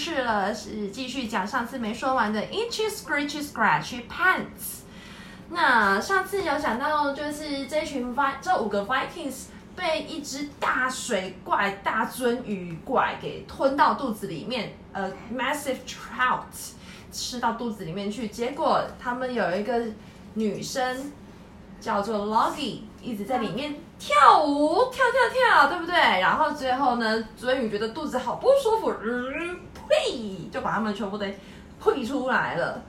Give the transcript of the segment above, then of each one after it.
小地宝，莎妈来说故事了，是继续讲上次没说完的 Itchy Scratchy Scratchy Pants。那上次有讲到，就是这群 V，这五个 Vikings 被一只大水怪、大鳟鱼怪给吞到肚子里面，呃，massive trout 吃到肚子里面去，结果他们有一个女生叫做 Loggy，一直在里面跳舞，跳跳跳，对不对？然后最后呢，鳟鱼觉得肚子好不舒服，嗯，呸，就把他们全部都呸出来了。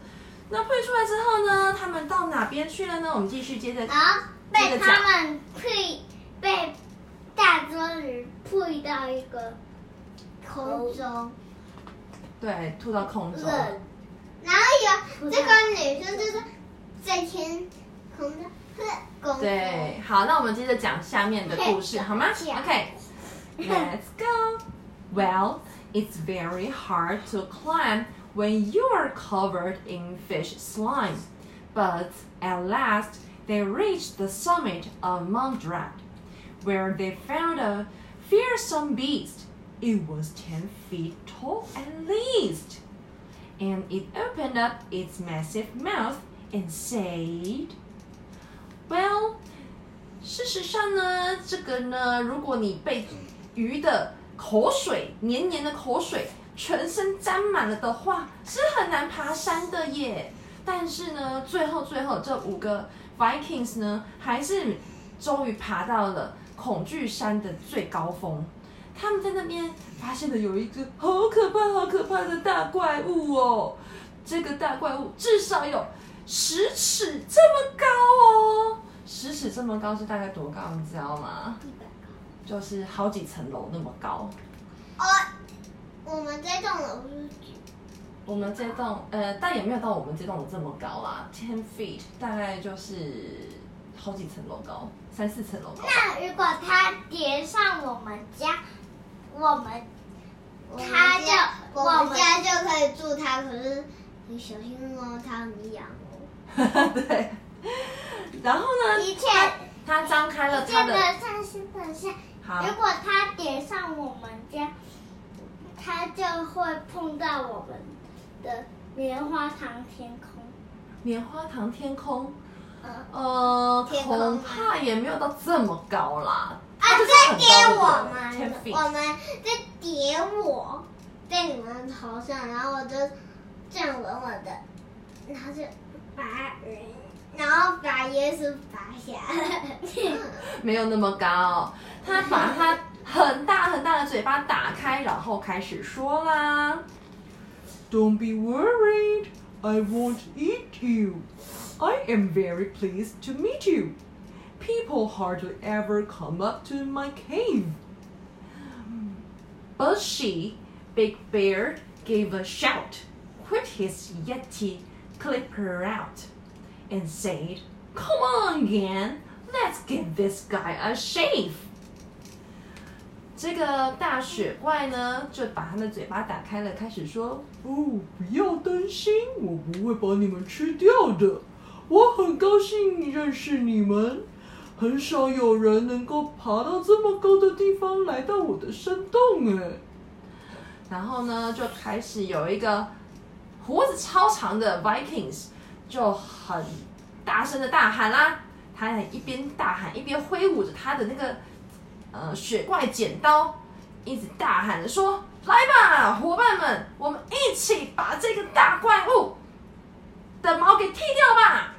那呸出来之后呢？他们到哪边去了呢？我们继续接着。然后被他们呸被大鳟鱼呸到一个空中，对，吐到空中。然后有这个女生就是在天空的，对，好，那我们接着讲下面的故事，好吗？OK，Let's go. Well, it's very hard to climb. when you are covered in fish slime. But at last they reached the summit of Mount Rat, where they found a fearsome beast. It was ten feet tall at least. And it opened up its massive mouth and said, Well, 事实上呢，这个呢，如果你被鱼的口水黏黏的口水全身沾满了的话，是很难爬山的耶。但是呢，最后最后这五个 Vikings 呢，还是终于爬到了恐惧山的最高峰。他们在那边发现了有一个好可怕、好可怕的大怪物哦。这个大怪物至少有十尺这么高哦，十尺这么高是大概多高？你知道吗？就是好几层楼那么高。哦。我们这栋楼是我们这栋呃，但也没有到我们这栋楼这么高啦，ten feet，大概就是好几层楼高，三四层楼高。那如果它叠上我们家，我们他就我们家就可以住它，可是你小心哦，它很痒哦。对。然后呢？一切它张开了他的。等下，先等下。好。如果他点上我们家。他就会碰到我们的棉花糖天空。棉花糖天空，呃，恐怕也没有到这么高啦。啊，在点我们，我们在点我，在你们头上，然后我就这样稳稳的，然后就把人，然后把耶稣拔下来。没有那么高，他把他。很大很大的嘴巴打开，然后开始说啦：“Don't be worried, I won't eat you. I am very pleased to meet you. People hardly ever come up to my cave.” But she, Big Bear, gave a shout, quit his yeti, clip her out, And said, Come on, Gan, let's give this guy a shave. 这个大雪怪呢，就把他的嘴巴打开了，开始说：“哦，不要担心，我不会把你们吃掉的。我很高兴认识你们。很少有人能够爬到这么高的地方来到我的山洞哎。”然后呢，就开始有一个胡子超长的 Vikings 就很大声的大喊啦，他一边大喊一边挥舞着他的那个。呃，雪怪剪刀一直大喊着说：“来吧，伙伴们，我们一起把这个大怪物的毛给剃掉吧！”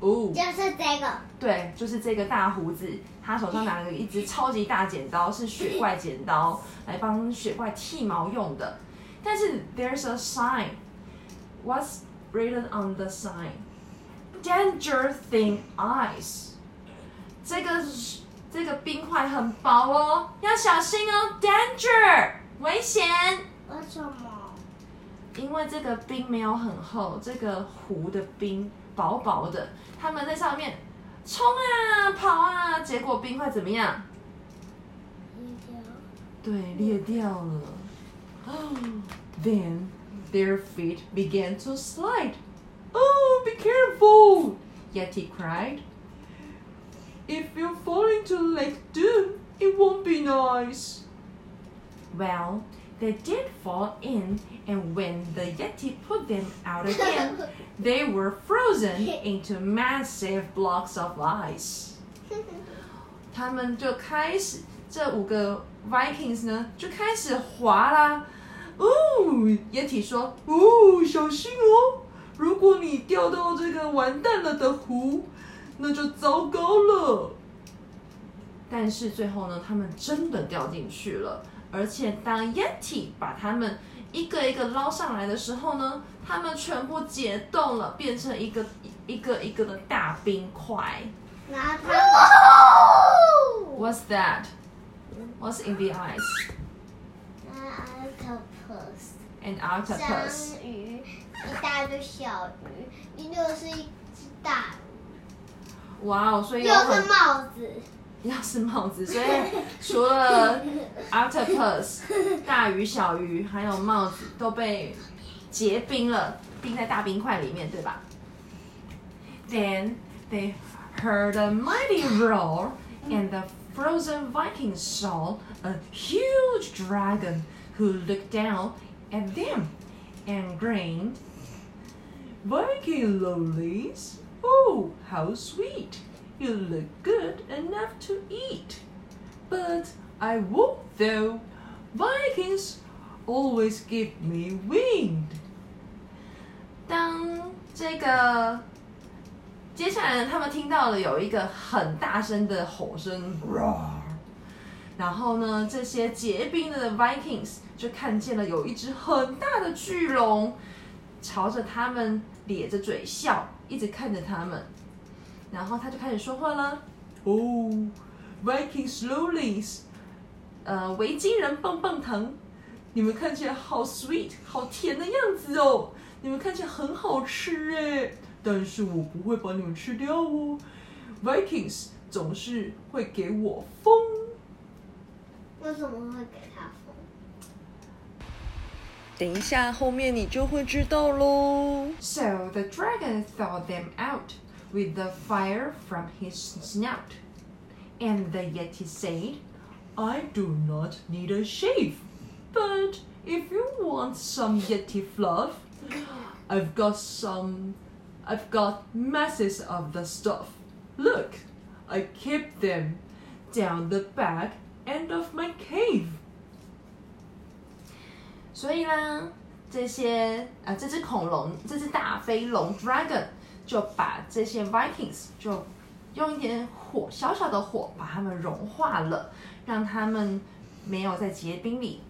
哦，就是这个，对，就是这个大胡子，他手上拿了一只超级大剪刀，是雪怪剪刀，来帮雪怪剃毛用的。但是，there's a sign. Written on the sign? Danger thin ice. 这个。这个冰块很薄哦，要小心哦，danger，危险。为什么？因为这个冰没有很厚，这个湖的冰薄薄的，他们在上面冲啊跑啊，结果冰块怎么样？裂掉。对，裂掉了。Then their feet began to slide. Oh, be careful! Yeti cried. If you fall into Lake Doom, it won't be nice. Well, they did fall in, and when the Yeti put them out again, they were frozen into massive blocks of ice. 他们就开始，这五个 Vikings 呢就开始滑啦。 哦，液体说：“哦，小心哦，如果你掉到这个完蛋了的湖，那就糟糕了。”但是最后呢，他们真的掉进去了。而且当 Yeti 把他们一个一个捞上来的时候呢，他们全部解冻了，变成一个一个一个的大冰块。What's that? What's in the ice? An octopus. An octopus. 章鱼，一大堆小鱼，又是一只大鱼。哇哦，所以又是帽子。要是帽子，所以除了 octopus 大鱼、小鱼，还有帽子都被结冰了，冰在大冰块里面，对吧？Then they heard a mighty roar, and the frozen Vikings saw a huge dragon who looked down at them and grinned. Viking lollies, oh, how sweet! You look good enough to eat. But I won't though. Vikings always give me wind. 当这个接下来呢，他们听到了有一个很大声的吼声，roar。 然后呢，这些结冰的 Vikings 就看见了有一只很大的巨龙，朝着他们咧着嘴笑，一直看着他们。然后他就开始说话了。哦，Viking slowly，呃，维京人棒棒糖，你们看起来好 sweet，好甜的样子哦。你们看起来很好吃哎，但是我不会把你们吃掉哦。Vikings 总是会给我风。为什么会给他风？等一下，后面你就会知道喽。So the dragon thawed them out. with the fire from his snout. And the Yeti said, I do not need a shave, but if you want some Yeti fluff, I've got some, I've got masses of the stuff. Look, I kept them down the back end of 所以呢，这些啊，这只恐龙，这只大飞龙 dragon 就把这些 Vikings 就用一点火，小小的火把它们融化了，让他们没有在结冰里。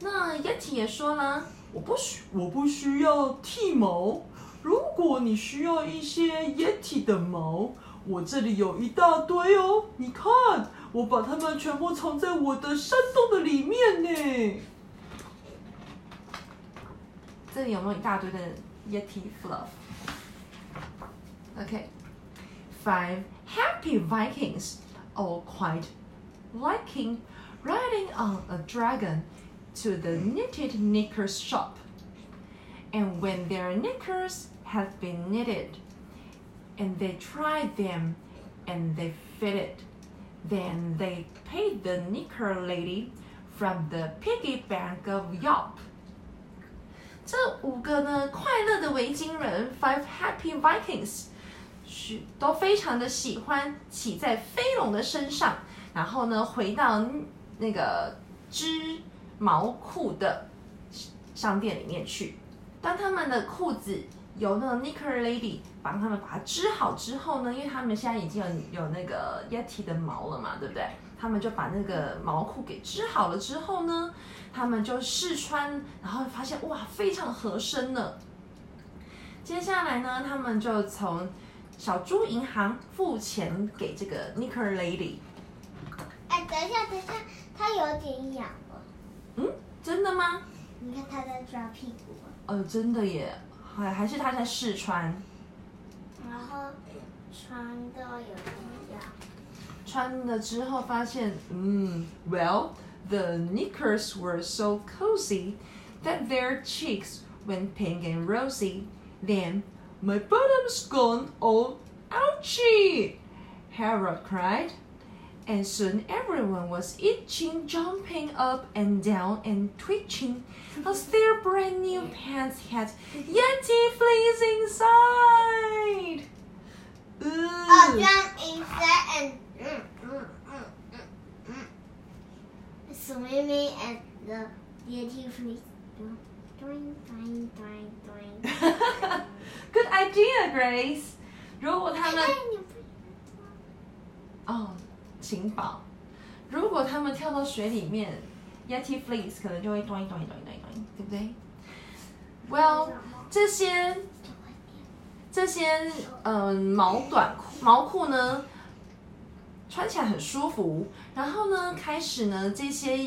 那 Yeti 也说了，我不需我不需要剃毛，如果你需要一些 Yeti 的毛，我这里有一大堆哦，你看，我把它们全部藏在我的山洞的里面呢。这里有没有一大堆的 Yeti fluff？Okay. Five happy Vikings, all quite liking riding on a dragon to the knitted knickers shop. And when their knickers had been knitted, and they tried them and they fitted, then they paid the knicker lady from the piggy bank of Yop. 这五个呢，快乐的维京人，Five Happy Vikings，都非常的喜欢骑在飞龙的身上，然后呢，回到那个织毛裤的商店里面去。当他们的裤子由那个 Nicker lady 帮他们把它织好之后呢，因为他们现在已经有有那个 yeti 的毛了嘛，对不对？他们就把那个毛裤给织好了之后呢，他们就试穿，然后发现哇，非常合身呢。接下来呢，他们就从小猪银行付钱给这个 Knicker Lady。哎，等一下，等一下，它有点痒了。嗯，真的吗？你看它在抓屁股。哦，真的耶，还还是它在试穿。然后穿到有点痒。穿了之后发现，嗯，Well, the knickers were so cozy that their cheeks went pink and rosy. Then my bottom's gone all ouchy! Harold cried. and soon everyone was itching, jumping up and down and twitching as their brand new pants had Yeti fleas inside. Ooh. Oh, jump inside and mm, mm, mm, mm, mm. swimming and the Yeti fleas. Doing, doing, doing, doing. Good idea, Grace. 如果他们哦，请宝，如果他们跳到水里面，Yeti fleas 可能就会咚一咚一咚一咚一咚，对不对？Well，这些这些嗯毛短裤毛裤呢，穿起来很舒服。然后呢，开始呢这些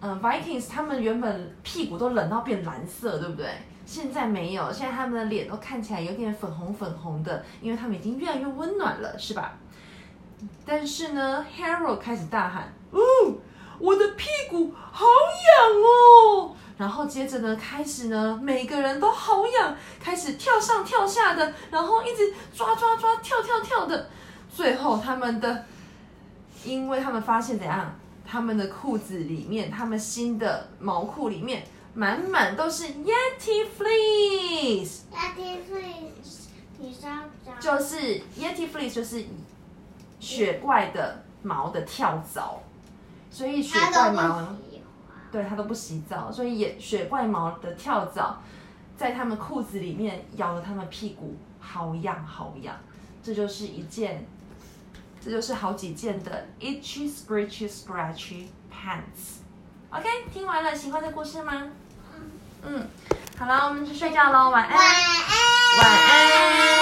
嗯 Vikings 他们原本屁股都冷到变蓝色，对不对？现在没有，现在他们的脸都看起来有点粉红粉红的，因为他们已经越来越温暖了，是吧？但是呢，Harold 开始大喊：“哦，我的屁股好痒哦！”然后接着呢，开始呢，每个人都好痒，开始跳上跳下的，然后一直抓抓抓、跳跳跳的。最后，他们的，因为他们发现怎样，他们的裤子里面，他们新的毛裤里面。满满都是 Yeti fleece。Yeti fleas，你上就是 Yeti fleece 就是雪怪的毛的跳蚤，所以雪怪毛，对它都不洗澡，所以也雪怪毛的跳蚤在他们裤子里面咬了他们屁股，好痒好痒。这就是一件，这就是好几件的 itchy scratchy scratchy pants。OK，听完了，喜欢这故事吗？嗯，好了，我们去睡觉喽，晚安，晚安，晚安。